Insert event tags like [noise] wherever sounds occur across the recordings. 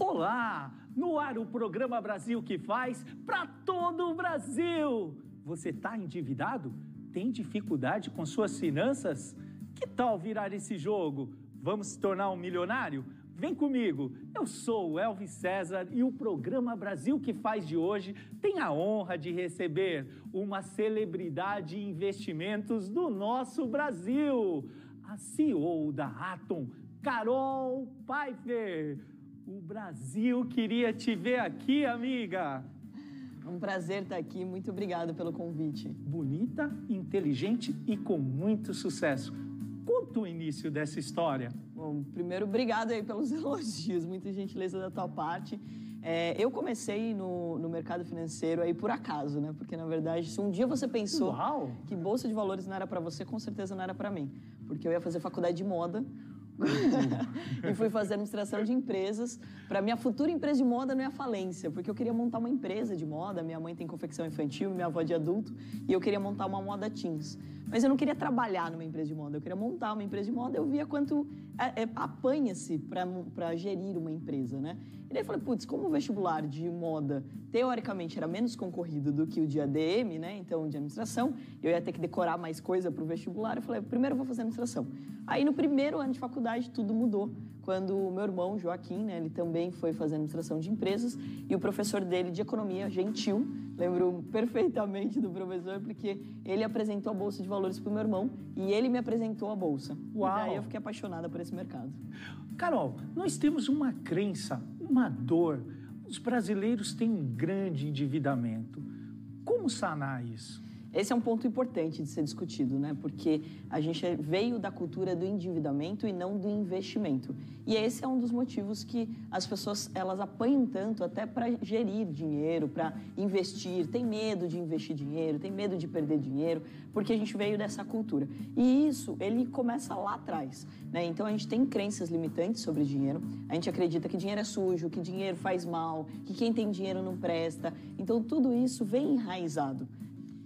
Olá! No ar o programa Brasil que faz para todo o Brasil! Você está endividado? Tem dificuldade com suas finanças? Que tal virar esse jogo? Vamos se tornar um milionário? Vem comigo! Eu sou o Elvis César e o programa Brasil que faz de hoje tem a honra de receber uma celebridade em investimentos do nosso Brasil, a CEO da Atom, Carol Pfeiffer. O Brasil queria te ver aqui, amiga. Um prazer estar aqui, muito obrigado pelo convite. Bonita, inteligente e com muito sucesso. Conta o início dessa história. Bom, primeiro, obrigado aí pelos [laughs] elogios, muita gentileza da tua parte. É, eu comecei no, no, mercado financeiro aí por acaso, né? Porque na verdade, se um dia você pensou Uau. que bolsa de valores não era para você, com certeza não era para mim, porque eu ia fazer faculdade de moda [laughs] e fui fazer administração de empresas para minha futura empresa de moda não é a falência, porque eu queria montar uma empresa de moda. Minha mãe tem confecção infantil, minha avó de adulto, e eu queria montar uma moda teens. Mas eu não queria trabalhar numa empresa de moda, eu queria montar uma empresa de moda. Eu via quanto é, é, apanha-se para gerir uma empresa, né? E daí eu falei, putz, como o vestibular de moda teoricamente era menos concorrido do que o de ADM, né? Então, de administração, eu ia ter que decorar mais coisa para o vestibular. Eu falei, primeiro eu vou fazer administração. Aí no primeiro ano de faculdade tudo mudou quando o meu irmão Joaquim, né, ele também foi fazer administração de empresas e o professor dele de economia, Gentil, lembro perfeitamente do professor porque ele apresentou a bolsa de valores para o meu irmão e ele me apresentou a bolsa. Uau. E daí eu fiquei apaixonada por esse mercado. Carol, nós temos uma crença, uma dor. Os brasileiros têm um grande endividamento. Como sanar isso? Esse é um ponto importante de ser discutido, né? Porque a gente veio da cultura do endividamento e não do investimento. E esse é um dos motivos que as pessoas elas apanham tanto até para gerir dinheiro, para investir, tem medo de investir dinheiro, tem medo de perder dinheiro, porque a gente veio dessa cultura. E isso, ele começa lá atrás, né? Então a gente tem crenças limitantes sobre dinheiro. A gente acredita que dinheiro é sujo, que dinheiro faz mal, que quem tem dinheiro não presta. Então tudo isso vem enraizado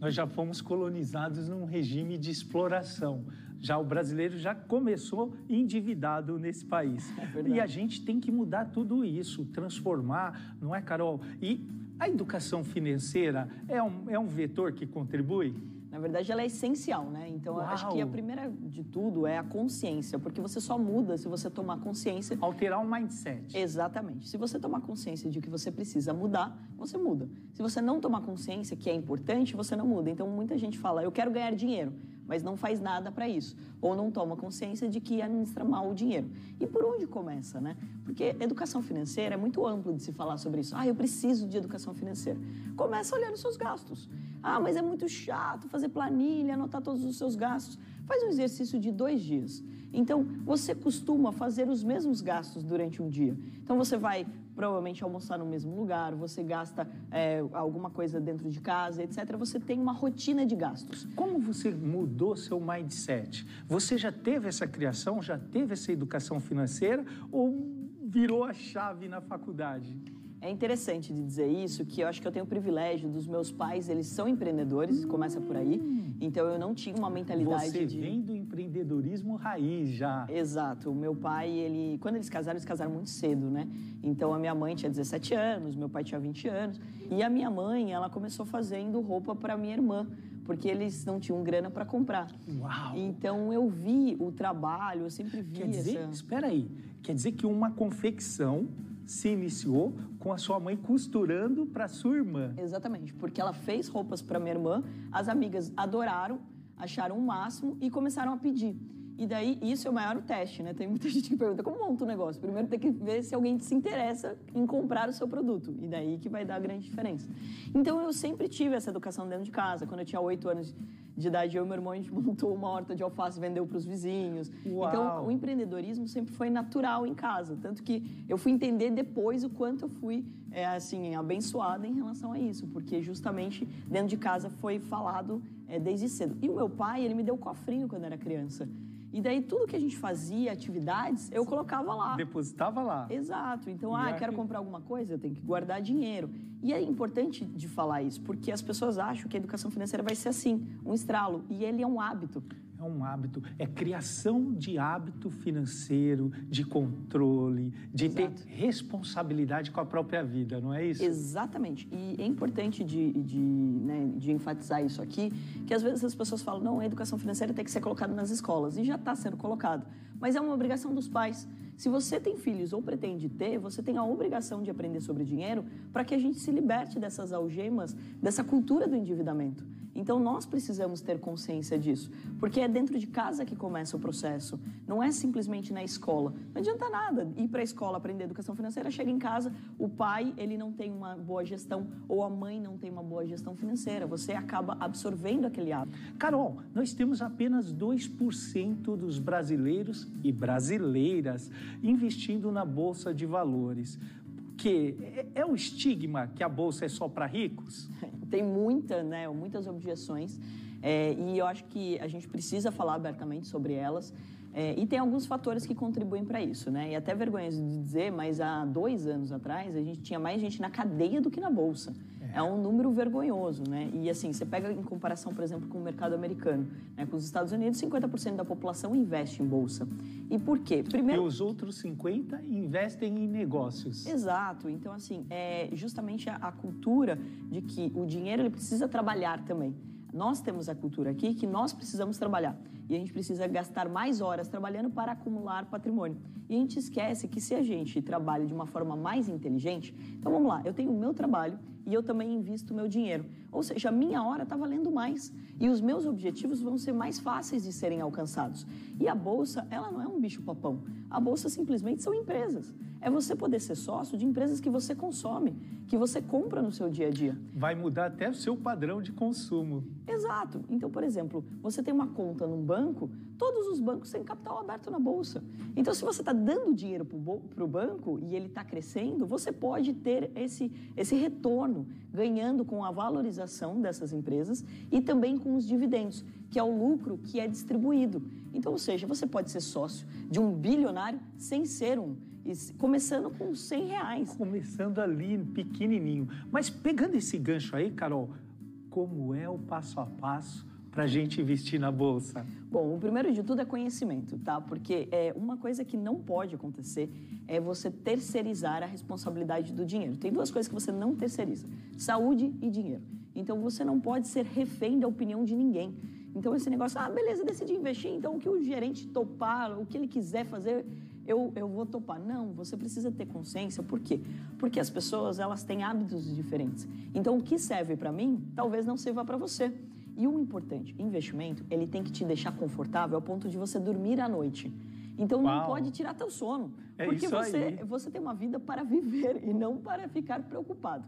nós já fomos colonizados num regime de exploração. Já o brasileiro já começou endividado nesse país. É e a gente tem que mudar tudo isso, transformar, não é, Carol? E a educação financeira é um, é um vetor que contribui? Na verdade, ela é essencial, né? Então, Uau. eu acho que a primeira de tudo é a consciência, porque você só muda se você tomar consciência. Alterar o mindset. Exatamente. Se você tomar consciência de que você precisa mudar, você muda. Se você não tomar consciência que é importante, você não muda. Então, muita gente fala, eu quero ganhar dinheiro, mas não faz nada para isso. Ou não toma consciência de que administra mal o dinheiro. E por onde começa, né? Porque educação financeira é muito amplo de se falar sobre isso. Ah, eu preciso de educação financeira. Começa olhando os seus gastos. Ah, mas é muito chato fazer planilha, anotar todos os seus gastos. Faz um exercício de dois dias. Então, você costuma fazer os mesmos gastos durante um dia. Então, você vai provavelmente almoçar no mesmo lugar, você gasta é, alguma coisa dentro de casa, etc. Você tem uma rotina de gastos. Como você mudou seu mindset? Você já teve essa criação, já teve essa educação financeira ou virou a chave na faculdade? É interessante de dizer isso, que eu acho que eu tenho o privilégio dos meus pais, eles são empreendedores, hum. começa por aí. Então eu não tinha uma mentalidade Você de... vem do empreendedorismo raiz já. Exato. O meu pai, ele, quando eles casaram, eles casaram muito cedo, né? Então a minha mãe tinha 17 anos, meu pai tinha 20 anos, e a minha mãe, ela começou fazendo roupa para minha irmã porque eles não tinham grana para comprar. Uau! Então eu vi o trabalho, eu sempre vi Quer dizer, essa... espera aí, quer dizer que uma confecção se iniciou com a sua mãe costurando para sua irmã. Exatamente, porque ela fez roupas para minha irmã, as amigas adoraram, acharam o máximo e começaram a pedir. E daí, isso é o maior teste, né? Tem muita [laughs] gente que pergunta como monta o negócio. Primeiro tem que ver se alguém se interessa em comprar o seu produto. E daí que vai dar a grande diferença. Então eu sempre tive essa educação dentro de casa. Quando eu tinha oito anos de idade, eu e meu irmão, a gente [laughs] montou uma horta de alface, vendeu para os vizinhos. Uau. Então, o empreendedorismo sempre foi natural em casa. Tanto que eu fui entender depois o quanto eu fui, é, assim, abençoada em relação a isso. Porque justamente dentro de casa foi falado é, desde cedo. E o meu pai, ele me deu cofrinho quando era criança. E daí tudo que a gente fazia, atividades, eu colocava lá. Depositava lá. Exato. Então, E ah, quero comprar alguma coisa, eu tenho que guardar dinheiro. E é importante de falar isso, porque as pessoas acham que a educação financeira vai ser assim, um estralo. E ele é um hábito. É um hábito, é criação de hábito financeiro, de controle, de Exato. ter responsabilidade com a própria vida, não é isso? Exatamente. E é importante de, de, né, de enfatizar isso aqui, que às vezes as pessoas falam, não, a educação financeira tem que ser colocada nas escolas, e já está sendo colocado. Mas é uma obrigação dos pais. Se você tem filhos ou pretende ter, você tem a obrigação de aprender sobre dinheiro para que a gente se liberte dessas algemas, dessa cultura do endividamento. Então nós precisamos ter consciência disso, porque é dentro de casa que começa o processo, não é simplesmente na escola. Não adianta nada ir para a escola aprender educação financeira, chega em casa, o pai ele não tem uma boa gestão ou a mãe não tem uma boa gestão financeira, você acaba absorvendo aquele hábito. Carol, nós temos apenas 2% dos brasileiros e brasileiras investindo na bolsa de valores que é, é o estigma que a bolsa é só para ricos? [laughs] Tem muita, né, muitas objeções é, e eu acho que a gente precisa falar abertamente sobre elas. É, e tem alguns fatores que contribuem para isso, né? E até vergonha de dizer, mas há dois anos atrás a gente tinha mais gente na cadeia do que na bolsa. É, é um número vergonhoso, né? E assim, você pega em comparação, por exemplo, com o mercado americano, né? com os Estados Unidos, 50% da população investe em bolsa. E por quê? Primeiro... E os outros 50 investem em negócios. Exato. Então, assim, é justamente a, a cultura de que o dinheiro ele precisa trabalhar também. Nós temos a cultura aqui que nós precisamos trabalhar e a gente precisa gastar mais horas trabalhando para acumular patrimônio. E a gente esquece que se a gente trabalha de uma forma mais inteligente, então vamos lá, eu tenho o meu trabalho e eu também invisto meu dinheiro. Ou seja, a minha hora está valendo mais e os meus objetivos vão ser mais fáceis de serem alcançados. E a bolsa, ela não é um bicho-papão. A bolsa simplesmente são empresas. É você poder ser sócio de empresas que você consome, que você compra no seu dia a dia. Vai mudar até o seu padrão de consumo. Exato. Então, por exemplo, você tem uma conta num banco, todos os bancos têm capital aberto na bolsa. Então, se você está dando dinheiro para o banco e ele está crescendo, você pode ter esse, esse retorno, ganhando com a valorização dessas empresas e também com os dividendos, que é o lucro que é distribuído. Então, ou seja, você pode ser sócio de um bilionário sem ser um começando com 100 reais. Começando ali, pequenininho. Mas pegando esse gancho aí, Carol, como é o passo a passo para a gente investir na bolsa? Bom, o primeiro de tudo é conhecimento, tá? Porque é uma coisa que não pode acontecer é você terceirizar a responsabilidade do dinheiro. Tem duas coisas que você não terceiriza: saúde e dinheiro. Então você não pode ser refém da opinião de ninguém. Então esse negócio, ah, beleza, decidi investir, então o que o gerente topar, o que ele quiser fazer, eu, eu vou topar. Não, você precisa ter consciência. Por quê? Porque as pessoas, elas têm hábitos diferentes. Então, o que serve para mim, talvez não sirva para você. E o importante, investimento, ele tem que te deixar confortável ao ponto de você dormir à noite. Então Uau. não pode tirar teu sono, é porque você aí. você tem uma vida para viver e não para ficar preocupado.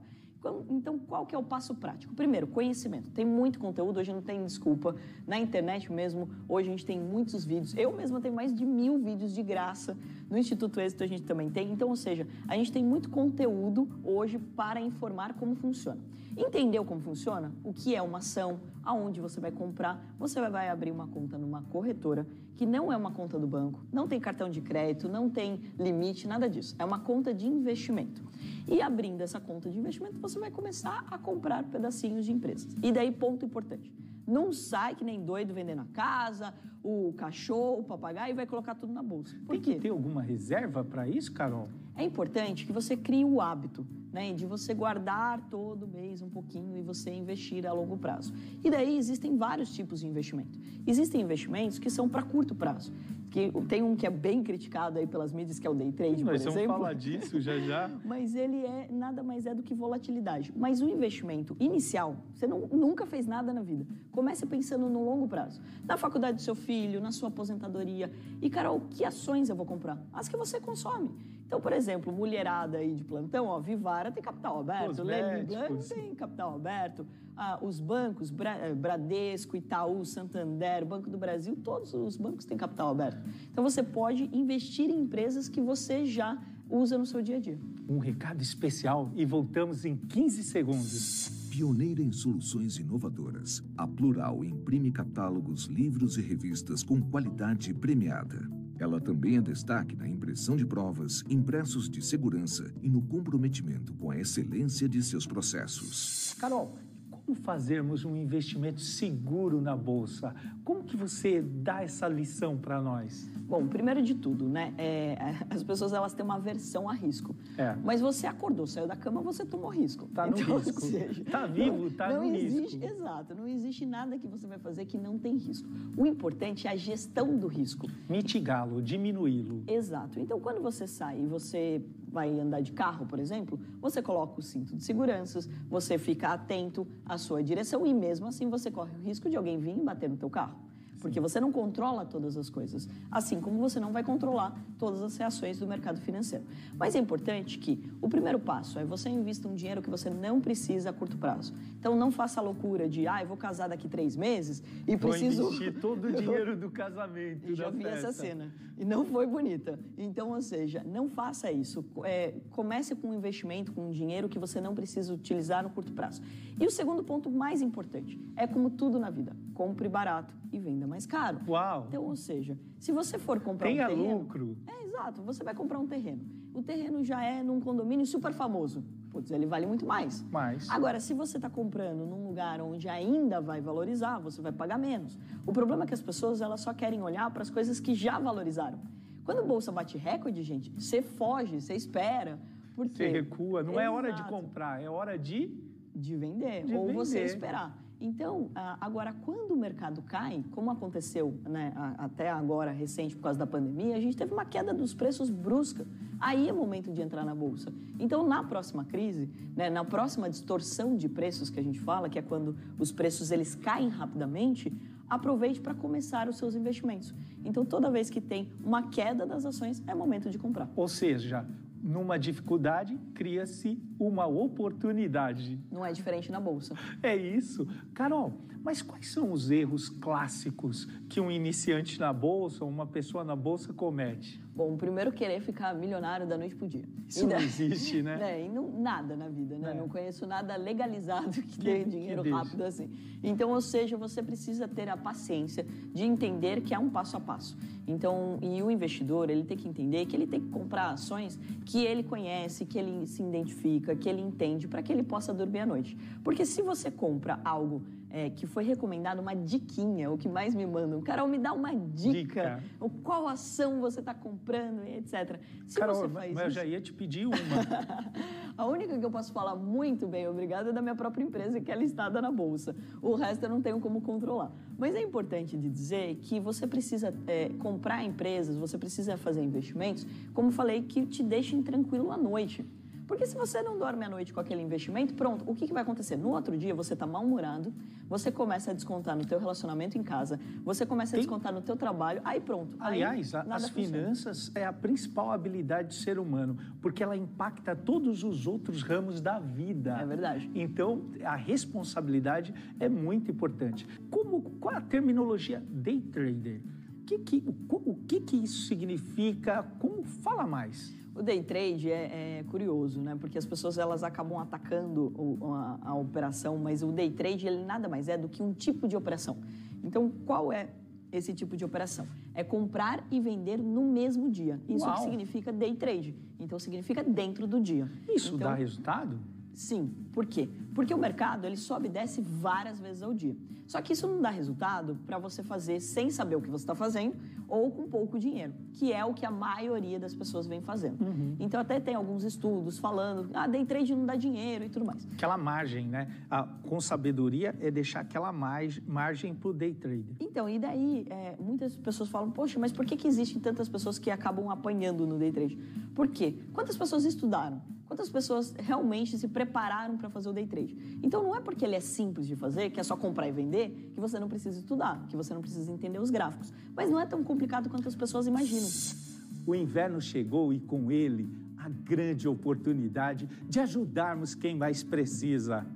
Então, qual que é o passo prático? Primeiro, conhecimento. Tem muito conteúdo, hoje não tem desculpa. Na internet mesmo, hoje a gente tem muitos vídeos. Eu mesma tenho mais de mil vídeos de graça. No Instituto Êxito a gente também tem. Então, ou seja, a gente tem muito conteúdo hoje para informar como funciona. Entendeu como funciona? O que é uma ação? Aonde você vai comprar? Você vai abrir uma conta numa corretora que não é uma conta do banco, não tem cartão de crédito, não tem limite, nada disso. É uma conta de investimento. E abrindo essa conta de investimento, você vai começar a comprar pedacinhos de empresas. E daí, ponto importante. Não sai que nem doido vendendo a casa, o cachorro, o papagaio e vai colocar tudo na bolsa. Por tem quê? que ter alguma reserva para isso, Carol? É importante que você crie o hábito né, de você guardar todo mês um pouquinho e você investir a longo prazo. E daí existem vários tipos de investimento. Existem investimentos que são para curto prazo que tem um que é bem criticado aí pelas mídias, que é o day trade, Nós por exemplo. vamos falar disso já já. [laughs] Mas ele é nada mais é do que volatilidade. Mas o investimento inicial, você não, nunca fez nada na vida. Comece pensando no longo prazo. Na faculdade do seu filho, na sua aposentadoria. E, Carol, que ações eu vou comprar? As que você consome. Então, por exemplo, mulherada aí de plantão, ó, Vivara tem capital aberto, Lely Blanc tem capital aberto, ah, os bancos, eh, Bradesco, Itaú, Santander, Banco do Brasil, todos os bancos têm capital aberto. Então você pode investir em empresas que você já usa no seu dia a dia. Um recado especial e voltamos em 15 segundos. Pioneira em soluções inovadoras, a Plural imprime catálogos, livros e revistas com qualidade premiada. Ela também é destaque na impressão de provas, impressos de segurança e no comprometimento com a excelência de seus processos. Carol, como fazermos um investimento seguro na bolsa? Como que você dá essa lição para nós? Bom, primeiro de tudo, né? É, as pessoas elas têm uma aversão a risco. É. Mas você acordou, saiu da cama, você tomou risco. Tá no Então, risco. seja, Tá vivo, tá não no existe, risco. Exato, não existe nada que você vai fazer que não tem risco. O importante é a gestão do risco. Mitigá-lo, diminuí-lo. Exato. Então, quando você sai e você vai andar de carro, por exemplo, você coloca o cinto de seguranças, você fica atento à sua direção e mesmo assim você corre o risco de alguém vir e bater no teu carro. Porque você não controla todas as coisas, assim como você não vai controlar todas as reações do mercado financeiro. Mas é importante que o primeiro passo é você invista um dinheiro que você não precisa a curto prazo. Então não faça a loucura de, ah, eu vou casar daqui três meses e Vou preciso. investir todo o [laughs] dinheiro do casamento. [laughs] Eu já vi festa. essa cena e não foi bonita. Então, ou seja, não faça isso. É, comece com um investimento, com um dinheiro que você não precisa utilizar no curto prazo. E o segundo ponto mais importante é como tudo na vida: compre barato e venda mais caro. Uau! Então, ou seja, se você for comprar Tenha um terreno, lucro. é exato. Você vai comprar um terreno. O terreno já é num condomínio super famoso. Putz, ele vale muito mais. Mais. Agora, se você está comprando num lugar onde ainda vai valorizar, você vai pagar menos. O problema é que as pessoas elas só querem olhar para as coisas que já valorizaram. Quando a bolsa bate recorde, gente, você foge, você espera. Porque Você recua. Não é hora de Exato. comprar, é hora de. de vender De ou você vender. esperar. Então, ah, agora, quando o mercado cai, como aconteceu né, até agora, recente, por causa da pandemia, a gente teve uma queda dos preços brusca. Aí é momento de entrar na Bolsa. Então, na próxima crise, né, na próxima distorção de preços que a gente fala, que é quando os preços eles caem rapidamente, aproveite para começar os seus investimentos. Então, toda vez que tem uma queda das ações, é momento de comprar. Ou seja, numa dificuldade, cria-se uma oportunidade. Não é diferente na Bolsa. É isso. Carol, mas quais são os erros clássicos que um iniciante na bolsa, uma pessoa na bolsa comete? Bom, primeiro querer ficar milionário da noite pro dia. Isso não existe, né? [laughs] É, e não, nada na vida, né? É. Não conheço nada legalizado que, Que- dê que dinheiro deixe. rápido assim. Então, ou seja, você precisa ter a paciência de entender que é um passo a passo. Então, e o investidor, ele tem que entender que ele tem que comprar ações que ele conhece, que ele se identifica, que ele entende, para que ele possa dormir à noite. Porque se você compra algo é, que foi recomendado, uma diquinha, o que mais me mandam, Carol, me dá uma dica, Dica. qual ação você está comprando, etc. Se Carol, você faz mas eu isso, já ia te pedir uma. [laughs] a única que eu posso falar muito bem, obrigada, é da minha própria empresa, que é listada na Bolsa. O resto eu não tenho como controlar. Mas é importante de dizer que você precisa é, comprar empresas, você precisa fazer investimentos, como falei, que te deixem tranquilo à noite. Porque se você não dorme à noite com aquele investimento, pronto, o que, que vai acontecer? No outro dia você está mal-humorado, você começa a descontar no teu relacionamento em casa, você começa a descontar no teu trabalho, aí pronto. aí Aliás, a- nada as funciona. finanças é a principal habilidade do ser humano, porque ela impacta todos os outros ramos da vida. É verdade. Então, a responsabilidade é muito importante. Como, qual a terminologia day trader? O que, que, o, o que, que isso significa? Como fala mais? O day trade é, é curioso, né? Porque as pessoas elas acabam atacando o- a, a operação, mas o day trade ele nada mais é do que um tipo de operação. Então, qual é esse tipo de operação? É comprar e vender no mesmo dia. Isso significa day trade. Então, significa dentro do dia. Isso então, dá resultado? Sim. Por quê? Porque o mercado ele sobe e desce várias vezes ao dia. Só que isso não dá resultado para você fazer sem saber o que você está fazendo ou com pouco dinheiro, que é o que a maioria das pessoas vem fazendo. Então até tem alguns estudos falando, ah, day trade não dá dinheiro e tudo mais. Aquela margem, né? A, com sabedoria é deixar aquela margem, margem para o day trader. Então, e daí, é, muitas pessoas falam, poxa, mas por que, que existem tantas pessoas que acabam apanhando no day trade? Por quê? Quantas pessoas estudaram? Quantas pessoas realmente se prepararam para fazer o day trade? Então, não é porque ele é simples de fazer, que é só comprar e vender, que você não precisa estudar, que você não precisa entender os gráficos. Mas não é tão complicado quanto as pessoas imaginam. O inverno chegou e com ele a grande oportunidade de ajudarmos quem mais precisa.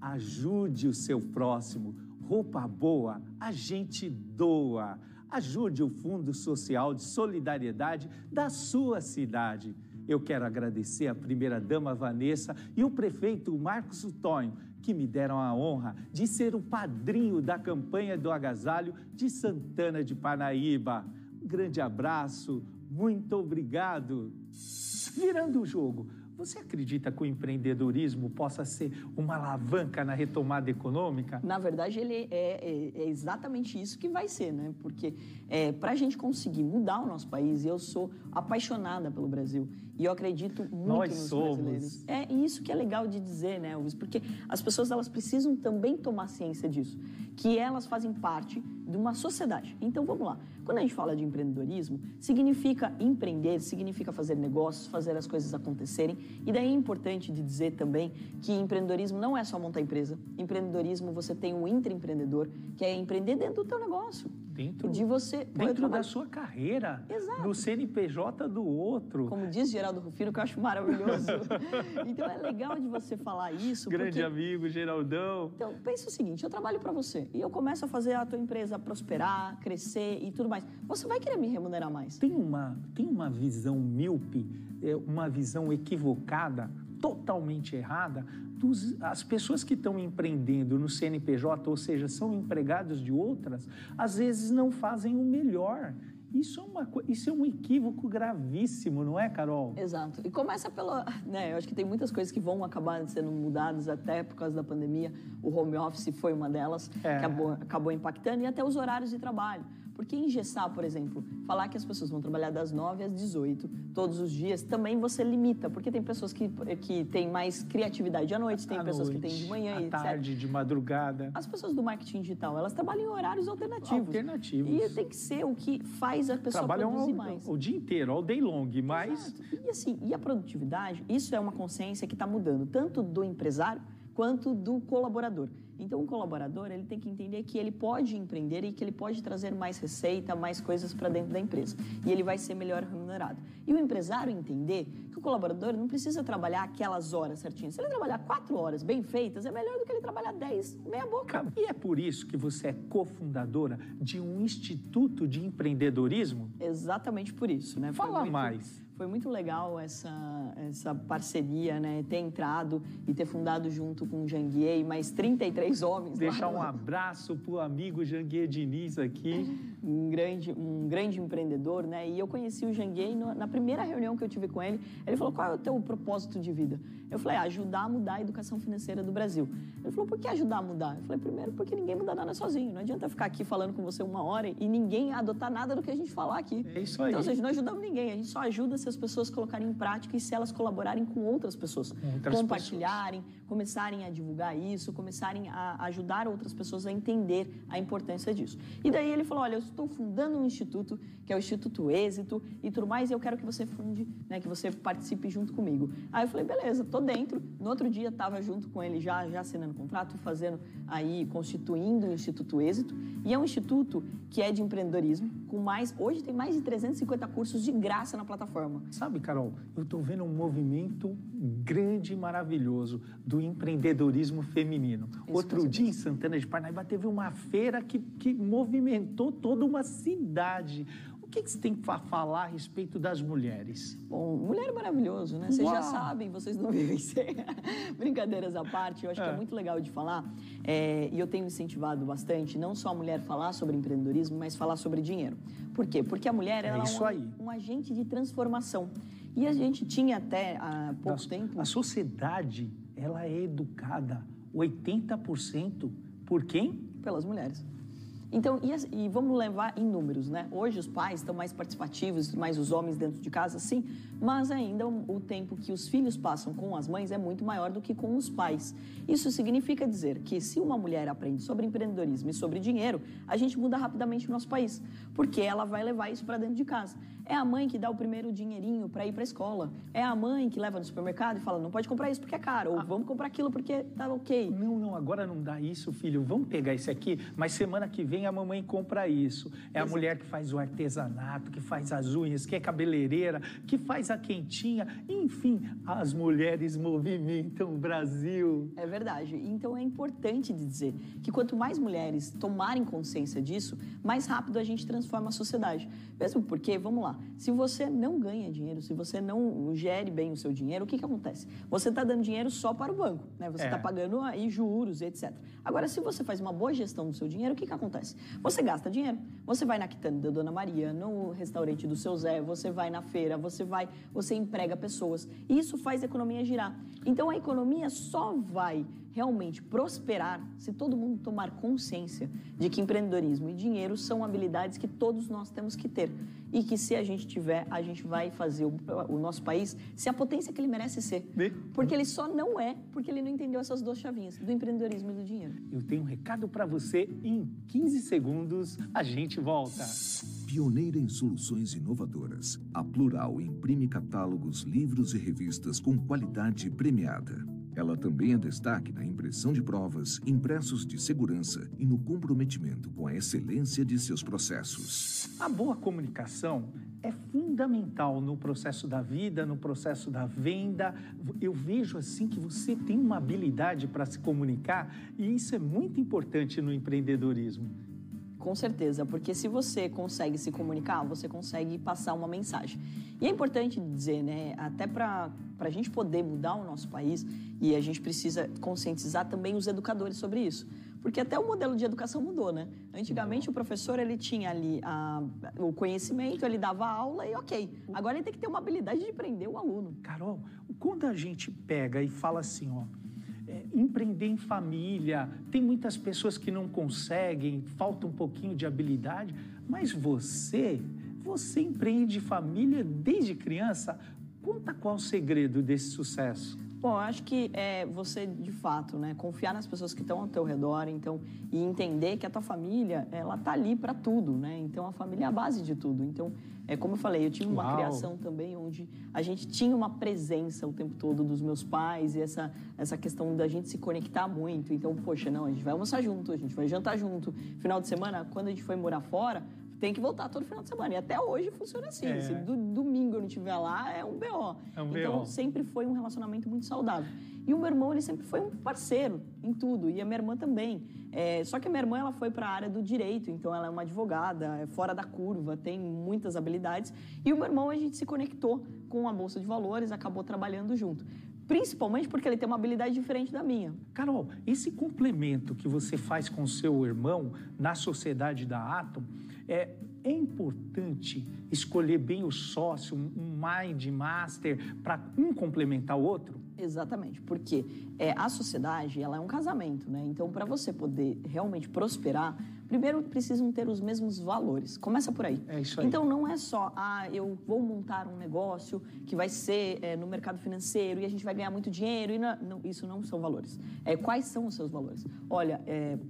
Ajude o seu próximo. Roupa boa, a gente doa. Ajude o Fundo Social de Solidariedade da sua cidade. Eu quero agradecer a primeira-dama Vanessa e o prefeito Marcos Utonho, que me deram a honra de ser o padrinho da campanha do agasalho de Santana de Parnaíba. Um grande abraço, muito obrigado. Virando o jogo, Você acredita que o empreendedorismo possa ser uma alavanca na retomada econômica? Na verdade, ele é, é, é exatamente isso que vai ser, né? Porque é, para a gente conseguir mudar o nosso país, eu sou apaixonada pelo Brasil, e eu acredito muito Nós nos somos. brasileiros. É isso que é legal de dizer, né, Elvis? Porque as pessoas elas precisam também tomar ciência disso, que elas fazem parte de uma sociedade. Então vamos lá. Quando a gente fala de empreendedorismo, significa empreender, significa fazer negócios, fazer as coisas acontecerem. E daí é importante de dizer também que empreendedorismo não é só montar empresa. Empreendedorismo você tem o intraempreendedor, que é empreender dentro do teu negócio. Dentro, de você dentro da sua carreira, Exato. no CNPJ do outro. Como diz Geraldo Rufino, que eu acho maravilhoso. [laughs] então é legal de você falar isso. Grande porque... amigo, Geraldão. Então, pensa o seguinte, eu trabalho para você e eu começo a fazer a tua empresa prosperar, crescer e tudo mais. Você vai querer me remunerar mais. Tem uma, tem uma visão míope, é, uma visão equivocada, totalmente errada, dos, as pessoas que estão empreendendo no CNPJ, ou seja, são empregados de outras, às vezes não fazem o melhor. Isso é, uma, isso é um equívoco gravíssimo, não é, Carol? Exato. E começa pela. Né, eu acho que tem muitas coisas que vão acabar sendo mudadas até por causa da pandemia. O home office foi uma delas, É. que acabou, acabou impactando, e até os horários de trabalho. Porque engessar, por exemplo, falar que as pessoas vão trabalhar das 9 às 18 todos os dias, também você limita. Porque tem pessoas que, que têm mais criatividade à noite, tem À pessoas que noite, têm de manhã, à etc. tarde, de madrugada. As pessoas do marketing digital, elas trabalham em horários alternativos. Alternativos. E tem que ser o que faz a pessoa Trabalham produzir o, mais. o dia inteiro, all day long, mas Exato. E assim, e a produtividade, isso é uma consciência que está mudando, tanto do empresário quanto do colaborador. Então, o colaborador ele tem que entender que ele pode empreender e que ele pode trazer mais receita, mais coisas para dentro da empresa. E ele vai ser melhor remunerado. E o empresário entender que o colaborador não precisa trabalhar aquelas horas certinhas. Se ele trabalhar quatro horas bem feitas, é melhor do que ele trabalhar dez, meia boca. E é por isso que você é cofundadora de um instituto de empreendedorismo? Exatamente por isso, né? Fala muito- mais. Foi muito legal essa, essa parceria, né? Ter entrado e ter fundado junto com o Janguier e mais 33 homens. Deixar um abraço pro amigo Janguier Diniz aqui. [laughs] um grande, um grande empreendedor, né? E eu conheci o Janguier e no- na primeira reunião que eu tive com ele, ele falou: qual é o teu propósito de vida? Eu falei: "Ah, ajudar a mudar a educação financeira do Brasil. Ele falou: por que ajudar a mudar? Eu falei: primeiro, porque ninguém muda nada sozinho. Não adianta ficar aqui falando com você uma hora e ninguém adotar nada do que a gente falar aqui. É isso aí. Então, ou seja, não ajudamos ninguém. A gente só ajuda se as pessoas colocarem em prática e se elas colaborarem com outras pessoas. outras compartilharem, começarem a divulgar isso, começarem a ajudar outras pessoas a entender a importância disso. E daí ele falou: olha, eu estou fundando um instituto, que é o Instituto Êxito e tudo mais, e eu quero que você funde, né, que você participe junto comigo. Aí eu falei: beleza, tô dentro. No outro dia estava junto com ele já, já assinando contrato, fazendo aí, constituindo o Instituto Êxito. E é um instituto que é de empreendedorismo, com mais. Hoje tem mais de 350 cursos de graça na plataforma. Sabe, Carol, eu estou vendo um movimento grande e maravilhoso do empreendedorismo feminino. Isso, Outro dia, em Santana de Parnaíba, teve uma feira que, que movimentou toda uma cidade. O que, que você tem para falar a respeito das mulheres? Bom, mulher é maravilhoso, né? Vocês já sabem, vocês não [laughs] vivem sem. Brincadeiras à parte, eu acho que É. é muito legal de falar. é, e eu tenho incentivado bastante, não só a mulher falar sobre empreendedorismo, mas falar sobre dinheiro. Por quê? Porque a mulher ela é isso um, um agente de transformação. E a gente tinha até há pouco a, tempo. a sociedade, ela é educada 80% por quem? pelas mulheres. Então, e, e vamos levar em números, né? Hoje os pais estão mais participativos, mais os homens dentro de casa, sim, mas ainda o, o tempo que os filhos passam com as mães é muito maior do que com os pais. Isso significa dizer que se uma mulher aprende sobre empreendedorismo e sobre dinheiro, a gente muda rapidamente o nosso país, porque ela vai levar isso para dentro de casa. É a mãe que dá o primeiro dinheirinho para ir para a escola. É a mãe que leva no supermercado e fala: não pode comprar isso porque é caro, ou vamos comprar aquilo porque tá ok. Não, não, agora não dá isso, filho. Vamos pegar esse aqui, mas semana que vem a mamãe compra isso. É a Exato. mulher que faz o artesanato, que faz as unhas, que é cabeleireira, que faz a quentinha. Enfim, as mulheres movimentam o Brasil. É verdade. Então é importante dizer que quanto mais mulheres tomarem consciência disso, mais rápido a gente transforma a sociedade. Mesmo porque, vamos lá, se você não ganha dinheiro, se você não gere bem o seu dinheiro, o que, que acontece? Você está dando dinheiro só para o banco, né? Você está É. pagando aí juros, etc. Agora, se você faz uma boa gestão do seu dinheiro, o que, que acontece? Você gasta dinheiro. Você vai na quitanda da Dona Maria, no restaurante do seu Zé, você vai na feira, você vai, você emprega pessoas. E isso faz a economia girar. Então, a economia só vai realmente prosperar se todo mundo tomar consciência de que empreendedorismo e dinheiro são habilidades que todos nós temos que ter e que se a gente tiver, a gente vai fazer o, o nosso país ser a potência que ele merece ser. Porque ele só não é porque ele não entendeu essas duas chavinhas, do empreendedorismo e do dinheiro. Eu tenho um recado para você. Em 15 segundos a gente volta. Pioneira em soluções inovadoras, a Plural imprime catálogos, livros e revistas com qualidade premiada. Ela também é destaque na impressão de provas, impressos de segurança e no comprometimento com a excelência de seus processos. A boa comunicação é fundamental no processo da vida, no processo da venda. Eu vejo assim que você tem uma habilidade para se comunicar e isso é muito importante no empreendedorismo. Com certeza, porque se você consegue se comunicar, você consegue passar uma mensagem. E é importante dizer, né, até para a gente poder mudar o nosso país, e a gente precisa conscientizar também os educadores sobre isso. Porque até o modelo de educação mudou, né? Antigamente o professor ele tinha ali a, o conhecimento, ele dava aula e ok. Agora ele tem que ter uma habilidade de prender o aluno. Carol, quando a gente pega e fala assim, ó, é, empreender em família, tem muitas pessoas que não conseguem, falta um pouquinho de habilidade, mas você, você empreende família desde criança. Conta qual o segredo desse sucesso. Bom, eu acho que é você, de fato, né, confiar nas pessoas que estão ao teu redor, então, e entender que a tua família, ela tá ali para tudo, né? Então, a família é a base de tudo. Então, é como eu falei, eu tive uma Uau. criação também onde a gente tinha uma presença o tempo todo dos meus pais e essa, essa questão da gente se conectar muito. Então, poxa, não, a gente vai almoçar junto, a gente vai jantar junto. Final de semana, quando a gente foi morar fora, tem que voltar todo final de semana. E até hoje funciona assim. É. Se do, domingo eu não estiver lá, é um BO. É um então, BO. sempre foi um relacionamento muito saudável. E o meu irmão, ele sempre foi um parceiro em tudo, e a minha irmã também. É, só que a minha irmã, ela foi para a área do direito, então ela é uma advogada, é fora da curva, tem muitas habilidades. E o meu irmão, a gente se conectou com a Bolsa de Valores, acabou trabalhando junto. Principalmente porque ele tem uma habilidade diferente da minha. Carol, esse complemento que você faz com o seu irmão na sociedade da Atom, é, é importante escolher bem o sócio, um mind master, para um complementar o outro? Exatamente, porque é, a sociedade ela é um casamento, né? Então, para você poder realmente prosperar, primeiro precisam ter os mesmos valores. Começa por aí. É isso aí. Então, não é só, ah, eu vou montar um negócio que vai ser é, no mercado financeiro e a gente vai ganhar muito dinheiro. E não, não, isso não são valores. É, quais são os seus valores? Olha,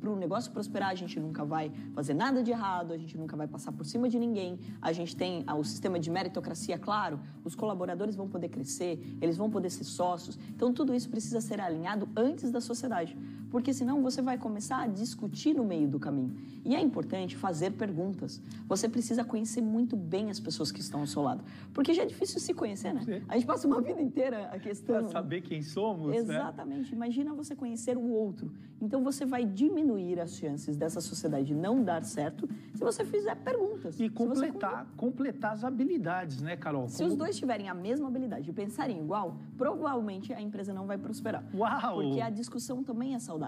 para o negócio prosperar, a gente nunca vai fazer nada de errado, a gente nunca vai passar por cima de ninguém. A gente tem ah, o sistema de meritocracia, claro, os colaboradores vão poder crescer, eles vão poder ser sócios. Então, tudo isso precisa ser alinhado antes da sociedade, porque senão você vai começar a discutir no meio do caminho. E é importante fazer perguntas. Você precisa conhecer muito bem as pessoas que estão ao seu lado, porque já é difícil se conhecer, né? Sim. A gente passa uma vida inteira a questão. Para saber quem somos, né? Exatamente. Imagina você conhecer o outro. Então você vai diminuir as chances dessa sociedade não dar certo se você fizer perguntas. E Se você completar, completar as habilidades, né, Carol? se os dois tiverem a mesma habilidade e pensarem igual, provavelmente a empresa não vai prosperar. Uau! Porque a discussão também é saudável.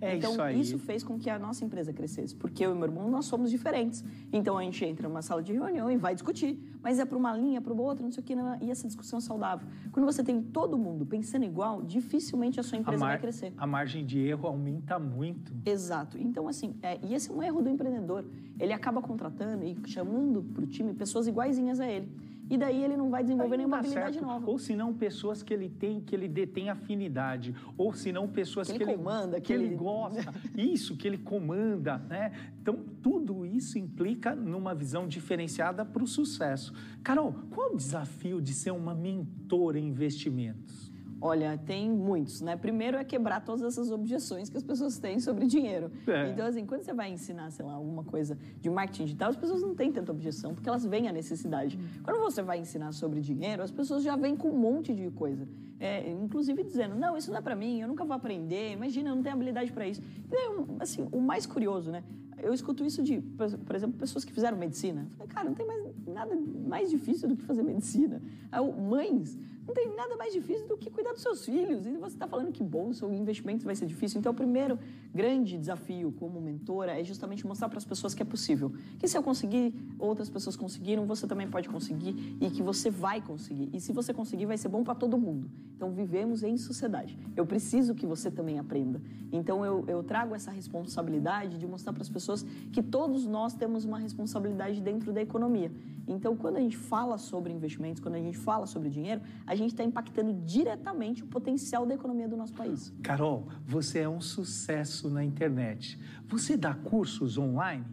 É então, isso aí. fez com que a nossa empresa crescesse. Porque eu e meu irmão, nós somos diferentes. Então, a gente entra numa sala de reunião e vai discutir. Mas é para uma linha, para outra, não sei o que. não- E essa discussão é saudável. Quando você tem todo mundo pensando igual, dificilmente a sua a, empresa mar- vai crescer. a margem de erro aumenta muito. Exato. Então, assim, é, e esse é um erro do empreendedor. Ele acaba contratando e chamando para o time pessoas iguaizinhas a ele. E daí ele não vai desenvolver nenhuma habilidade certo. nova. Ou se não, pessoas que ele tem, que ele detém afinidade. Ou se não, pessoas Que que, ele ele comanda, que, que ele ele- [laughs] gosta. Isso, que ele comanda, né? Então, tudo isso implica numa visão diferenciada para o sucesso. Carol, qual o desafio de ser uma mentora em investimentos? Olha, tem muitos, né? Primeiro é quebrar todas essas objeções que as pessoas têm sobre dinheiro. É. Então, assim, quando você vai ensinar, sei lá, alguma coisa de marketing digital, as pessoas não têm tanta objeção, porque elas veem a necessidade. Quando você vai ensinar sobre dinheiro, as pessoas já vêm com um monte de coisa. É, inclusive dizendo, não, isso não é para mim, eu nunca vou aprender, imagina, eu não tenho habilidade para isso. E daí, um, assim, o mais curioso, né? Eu escuto isso de, por exemplo, pessoas que fizeram medicina. Eu falei, cara, não tem mais nada mais difícil do que fazer medicina. Aí, mães, não tem nada mais difícil do que cuidar dos seus filhos. E você está falando que bolsa ou investimentos vai ser difícil. Então, o primeiro grande desafio como mentora é justamente mostrar para as pessoas que é possível. Que se eu conseguir, outras pessoas conseguiram, você também pode conseguir e que você vai conseguir. E se você conseguir, vai ser bom para todo mundo. Então, vivemos em sociedade. Eu preciso que você também aprenda. Então, eu, eu trago essa responsabilidade de mostrar para as pessoas que todos nós temos uma responsabilidade dentro da economia. Então, quando a gente fala sobre investimentos, quando a gente fala sobre dinheiro, a gente está impactando diretamente o potencial da economia do nosso país. Carol, você é um sucesso na internet. Você dá cursos online?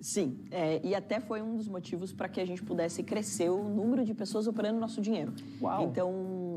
Sim, é, e até foi um dos motivos para que a gente pudesse crescer o número de pessoas operando nosso dinheiro. Uau. Então,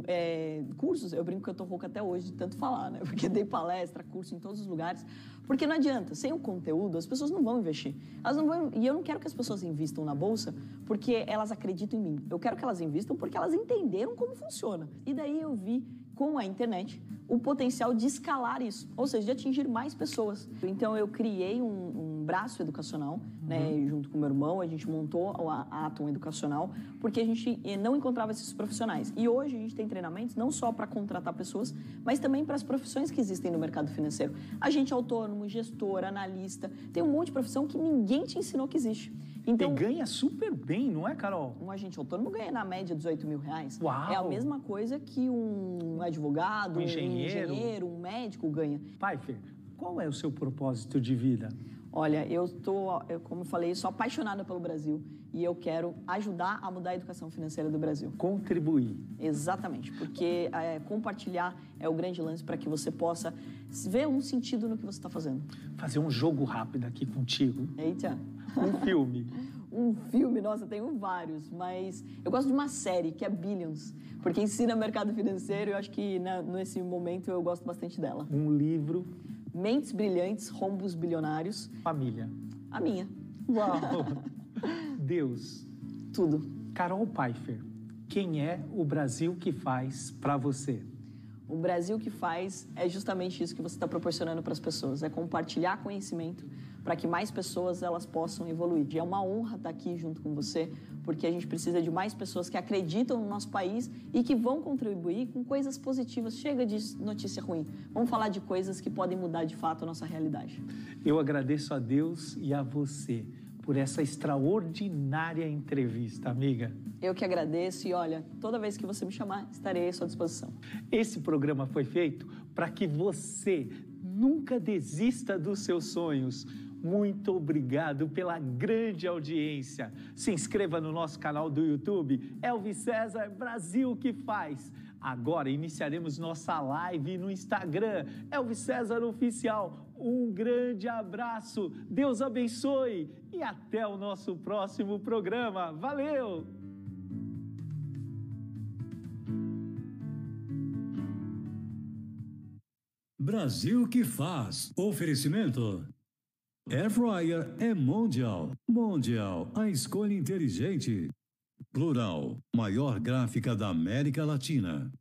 é, cursos, eu brinco que eu tô rouca até hoje de tanto falar, né? Porque dei palestra, curso em todos os lugares. Porque não adianta, sem o conteúdo, as pessoas não vão investir. Elas não vão, e eu não quero que as pessoas invistam na bolsa porque elas acreditam em mim. Eu quero que elas invistam porque elas entenderam como funciona. E daí eu vi com a internet o potencial de escalar isso, ou seja, de atingir mais pessoas. Então eu criei um, um braço educacional, né, uhum. né, junto com meu irmão, a gente montou a Atom Educacional, porque a gente eh, não encontrava esses profissionais. E hoje a gente tem treinamentos não só para contratar pessoas, mas também para as profissões que existem no mercado financeiro. Agente autônomo, gestor, analista, tem um monte de profissão que ninguém te ensinou que existe. Então, e ganha super bem, não é, Carol? Um agente autônomo ganha na média 18 mil reais. Uau. É a mesma coisa que um advogado, um engenheiro, um, engenheiro, um médico ganha. Pfeiffer, qual é o seu propósito de vida? Olha, eu estou, como eu falei, sou apaixonada pelo Brasil e eu quero ajudar a mudar a educação financeira do Brasil. Contribuir. Exatamente, porque é, compartilhar é o grande lance para que você possa ver um sentido no que você está fazendo. Fazer um jogo rápido aqui contigo. Eita. Um filme. [laughs] um filme, nossa, tenho vários, mas eu gosto de uma série que é Billions, porque ensina mercado financeiro e eu acho que né, nesse momento eu gosto bastante dela. Um livro. Mentes Brilhantes, Rombos Bilionários. Família. A minha. Uau! [laughs] Deus. Tudo. Carol Pfeiffer, quem é o Brasil que faz para você? O Brasil que faz é justamente isso que você está proporcionando para as pessoas, é compartilhar conhecimento para que mais pessoas elas possam evoluir. E é uma honra estar aqui junto com você, porque a gente precisa de mais pessoas que acreditam no nosso país e que vão contribuir com coisas positivas. Chega de notícia ruim. Vamos falar de coisas que podem mudar de fato a nossa realidade. Eu agradeço a Deus e a você por essa extraordinária entrevista, amiga. Eu que agradeço e olha, toda vez que você me chamar, estarei à sua disposição. Esse programa foi feito para que você nunca desista dos seus sonhos. Muito obrigado pela grande audiência. Se inscreva no nosso canal do YouTube, Elvis César Brasil que faz. Agora iniciaremos nossa live no Instagram, Elvis César Oficial. Um grande abraço, Deus abençoe e até o nosso próximo programa. Valeu! Brasil que faz. Oferecimento. Air Fryer é Mundial. Mundial, a escolha inteligente. Plural, maior gráfica da América Latina.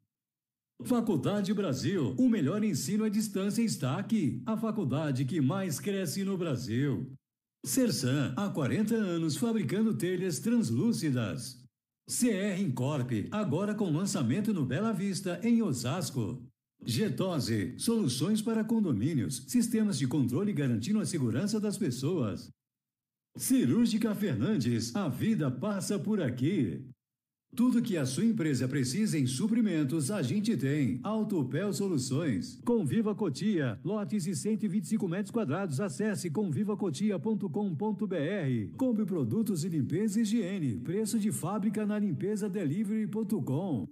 Faculdade Brasil, o melhor ensino à distância está aqui. A faculdade que mais cresce no Brasil. Sersan, há 40 anos fabricando telhas translúcidas. CR Incorp, agora com lançamento no Bela Vista, em Osasco. Getose, soluções para condomínios, sistemas de controle garantindo a segurança das pessoas. Cirúrgica Fernandes, a vida passa por aqui. Tudo que a sua empresa precisa em suprimentos, a gente tem. Autopel Soluções. Conviva Cotia. Lotes e 125 metros quadrados. Acesse convivacotia.com.br. Compre produtos de limpeza e higiene. Preço de fábrica na limpeza delivery.com.